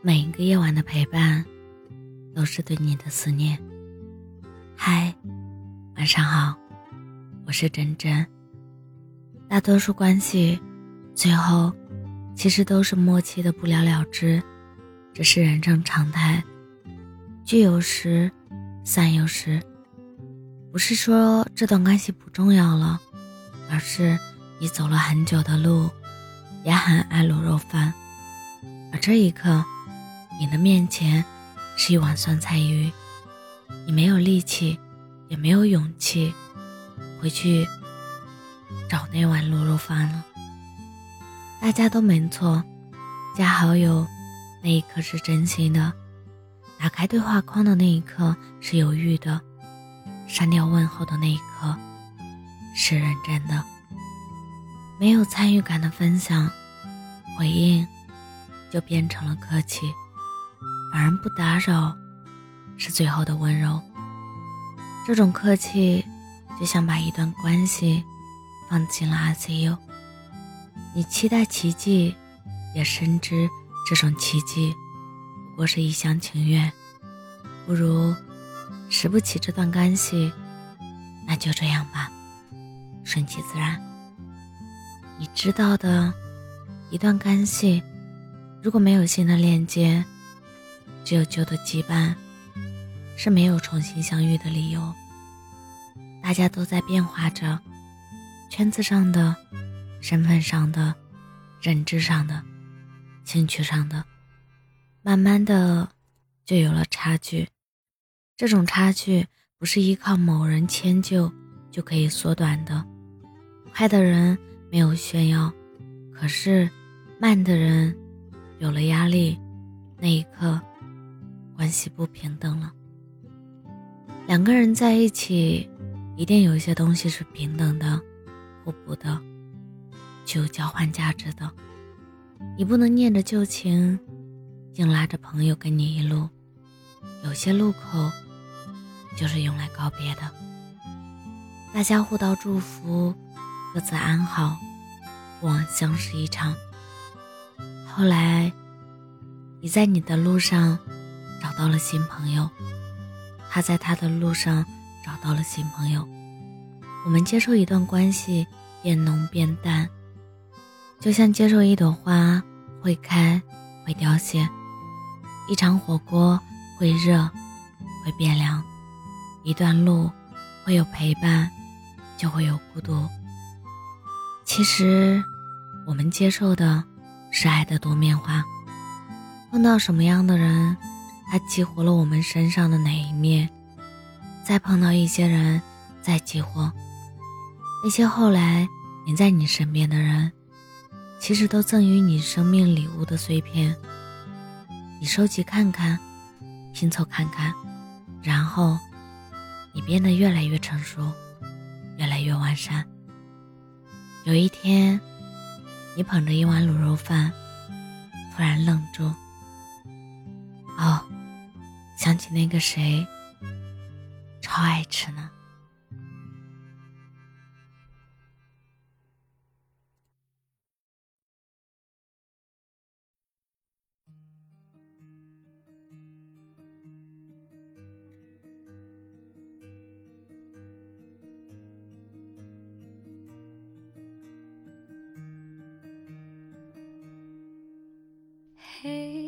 每一个夜晚的陪伴，都是对你的思念。嗨，晚上好，我是真真。大多数关系，最后其实都是默契的不了了之，这是人生常态。聚有时，散有时。不是说这段关系不重要了，而是你走了很久的路，也很爱卤肉饭，而这一刻。你的面前是一碗酸菜鱼，你没有力气，也没有勇气回去找那碗卤肉饭了。大家都没错，加好友那一刻是真心的，打开对话框的那一刻是犹豫的，删掉问候的那一刻是认真的。没有参与感的分享，回应就变成了客气。反而不打扰，是最后的温柔。这种客气，就像把一段关系放进了 ICU。你期待奇迹，也深知这种奇迹不过是一厢情愿。不如拾不起这段关系，那就这样吧，顺其自然。你知道的，一段关系如果没有新的链接。只有旧的羁绊，是没有重新相遇的理由。大家都在变化着，圈子上的、身份上的、认知上的、兴趣上的，慢慢的就有了差距。这种差距不是依靠某人迁就就可以缩短的。快的人没有炫耀，可是慢的人有了压力，那一刻。关系不平等了。两个人在一起，一定有一些东西是平等的、互补的、具有交换价值的。你不能念着旧情，硬拉着朋友跟你一路。有些路口，就是用来告别的。大家互道祝福，各自安好，不枉相识一场。后来，你在你的路上。找到了新朋友，他在他的路上找到了新朋友。我们接受一段关系变浓变淡，就像接受一朵花会开会凋谢，一场火锅会热会变凉，一段路会有陪伴，就会有孤独。其实，我们接受的是爱的多面化。碰到什么样的人？它激活了我们身上的哪一面？再碰到一些人，再激活那些后来黏在你身边的人，其实都赠予你生命礼物的碎片。你收集看看，拼凑看看，然后你变得越来越成熟，越来越完善。有一天，你捧着一碗卤肉饭，突然愣住。哦。想起那个谁，超爱吃呢。嘿。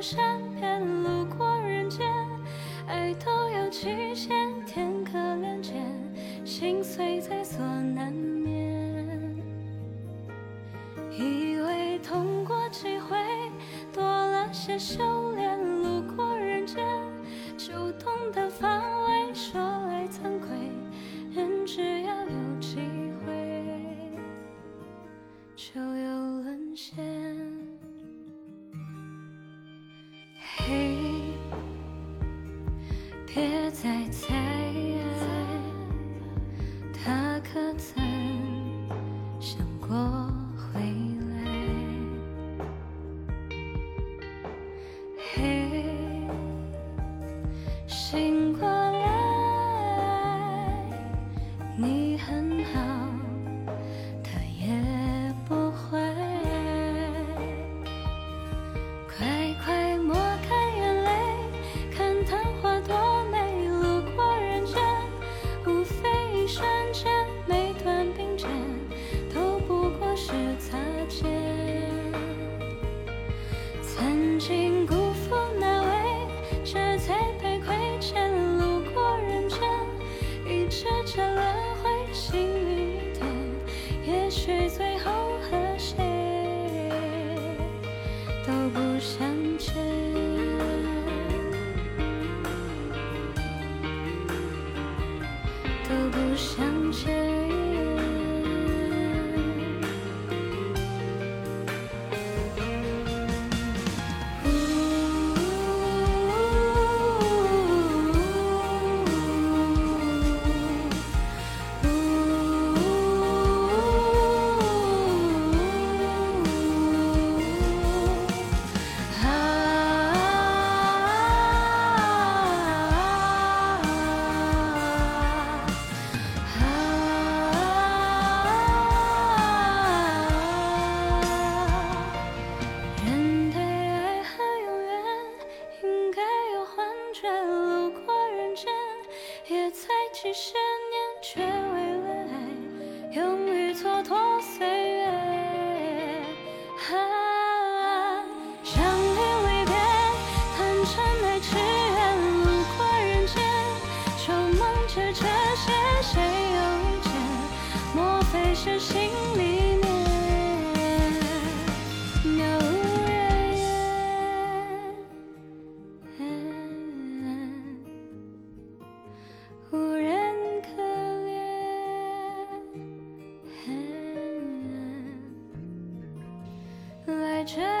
山边，路过人间，爱都有期限，天可怜见，心碎在所难免。以为痛过几回，多了些修炼，路过人间，就懂得防卫。说来惭愧，人只要有机会，就别再猜，他可曾想过。change. 却。